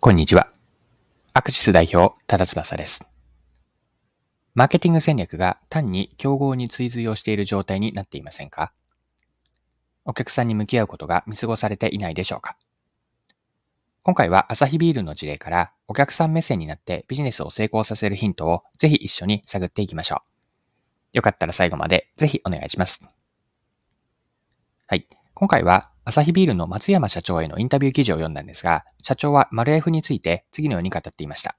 こんにちは。アクシス代表、多田翼です。マーケティング戦略が単に競合に追随をしている状態になっていませんか？お客さんに向き合うことが見過ごされていないでしょうか？今回はアサヒビールの事例からお客さん目線になってビジネスを成功させるヒントをぜひ一緒に探っていきましょう。よかったら最後までぜひお願いします。はい。今回はアサヒビールの松山社長へのインタビュー記事を読んだんですが、社長はマル F について次のように語っていました。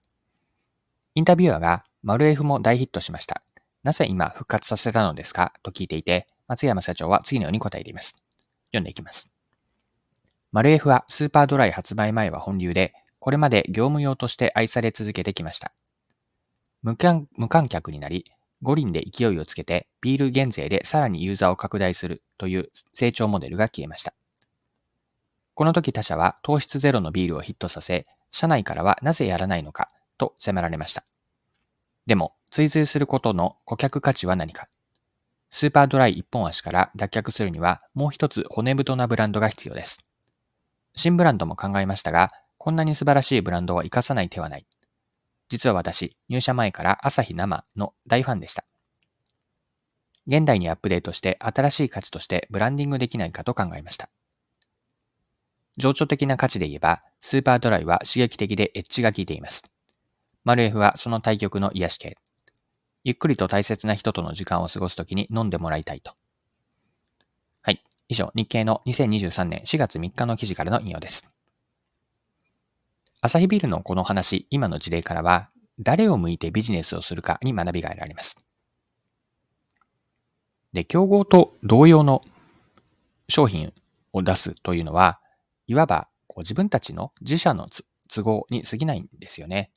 インタビュアーがマル F も大ヒットしました。なぜ今復活させたのですか？と聞いていて、松山社長は次のように答えています。読んでいきます。マル F はスーパードライ発売前は本流で、これまで業務用として愛され続けてきました。無観客になり、五輪で勢いをつけてビール減税でさらにユーザーを拡大するという成長モデルが消えました。この時他社は糖質ゼロのビールをヒットさせ、社内からはなぜやらないのかと迫られました。でも、追随することの顧客価値は何かスーパードライ一本足から脱却するにはもう一つ骨太なブランドが必要です。新ブランドも考えましたが、こんなに素晴らしいブランドを活かさない手はない。実は私、入社前から朝日生の大ファンでした。現代にアップデートして新しい価値としてブランディングできないかと考えました。情緒的な価値で言えば、スーパードライは刺激的でエッジが効いています。マルエフはその対極の癒し系。ゆっくりと大切な人との時間を過ごすときに飲んでもらいたいと。はい。以上、日経の2023年4月3日の記事からの引用です。アサヒビールのこの話、今の事例からは、誰を向いてビジネスをするかに学びが得られます。で、競合と同様の商品を出すというのは、いわばこう自分たちの自社の都合に過ぎないんですよね。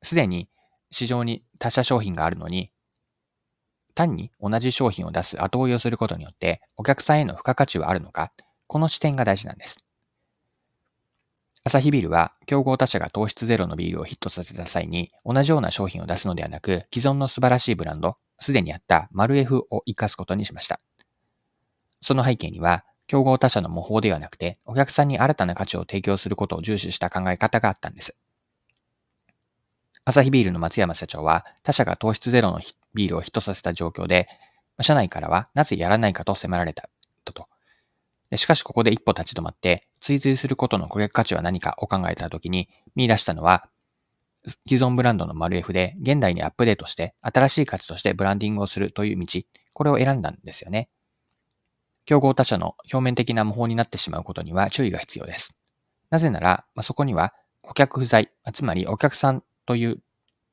すでに市場に他社商品があるのに、単に同じ商品を出す後追いをすることによってお客さんへの付加価値はあるのか、この視点が大事なんです。アサヒビールは競合他社が糖質ゼロのビールをヒットさせた際に同じような商品を出すのではなく既存の素晴らしいブランド、すでにあったマルエフを活かすことにしました。その背景には競合他社の模倣ではなくて、お客さんに新たな価値を提供することを重視した考え方があったんです。アサヒビールの松山社長は、他社が糖質ゼロのビールをヒットさせた状況で、社内からはなぜやらないかと迫られたとと。しかしここで一歩立ち止まって、追随することの顧客価値は何かを考えたときに見出したのは、既存ブランドのマル F で現代にアップデートして新しい価値としてブランディングをするという道、これを選んだんですよね。競合他社の表面的な模倣になってしまうことには注意が必要です。なぜなら、まあ、そこには顧客不在、つまりお客さんという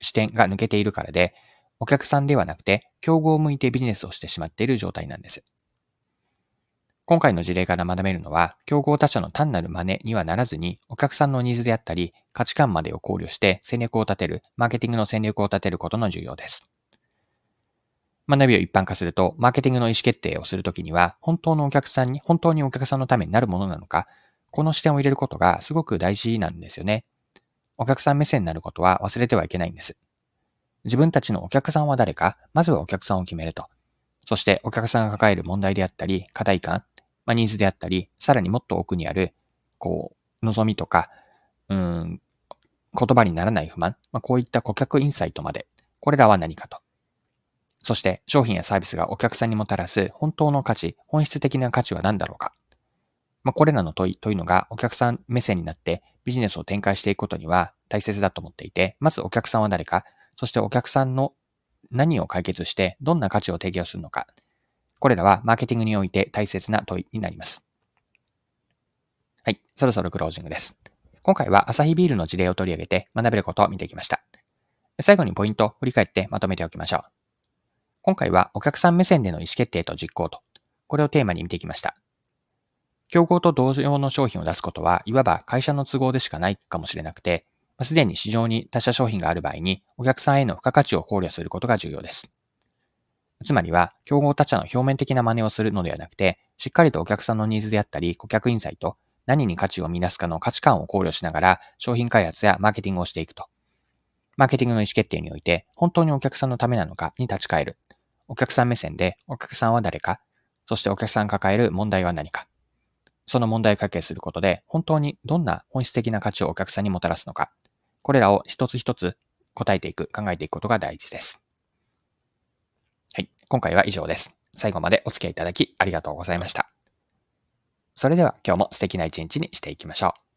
視点が抜けているからで、お客さんではなくて競合を向いてビジネスをしてしまっている状態なんです。今回の事例から学べるのは、競合他社の単なる真似にはならずに、お客さんのニーズであったり、価値観までを考慮して戦略を立てる、マーケティングの戦略を立てることの重要です。学びを一般化すると、マーケティングの意思決定をするときには、本当のお客さんに、本当にお客さんのためになるものなのか、この視点を入れることがすごく大事なんですよね。お客さん目線になることは忘れてはいけないんです。自分たちのお客さんは誰か、まずはお客さんを決めると。そしてお客さんが抱える問題であったり、課題感、まあ、ニーズであったり、さらにもっと奥にある、こう、望みとか、うん、言葉にならない不満、まあ、こういった顧客インサイトまで、これらは何かと。そして商品やサービスがお客さんにもたらす本当の価値、本質的な価値は何だろうか。まあ、これらの問いというのがお客さん目線になってビジネスを展開していくことには大切だと思っていて、まずお客さんは誰か、そしてお客さんの何を解決してどんな価値を提供するのか。これらはマーケティングにおいて大切な問いになります。はい、そろそろクロージングです。今回はアサヒビールの事例を取り上げて学べることを見ていきました。最後にポイントを振り返ってまとめておきましょう。今回はお客さん目線での意思決定と実行と、これをテーマに見てきました。競合と同様の商品を出すことは、いわば会社の都合でしかないかもしれなくて、すでに市場に他社商品がある場合に、お客さんへの付加価値を考慮することが重要です。つまりは、競合他社の表面的な真似をするのではなくて、しっかりとお客さんのニーズであったり、顧客インサイト、何に価値を見出すかの価値観を考慮しながら、商品開発やマーケティングをしていくと。マーケティングの意思決定において、本当にお客さんのためなのかに立ち返る。お客さん目線でお客さんは誰か、そしてお客さん抱える問題は何か。その問題を解決することで、本当にどんな本質的な価値をお客さんにもたらすのか、これらを一つ一つ答えていく、考えていくことが大事です。はい。今回は以上です。最後までお付き合いいただきありがとうございました。それでは今日も素敵な一日にしていきましょう。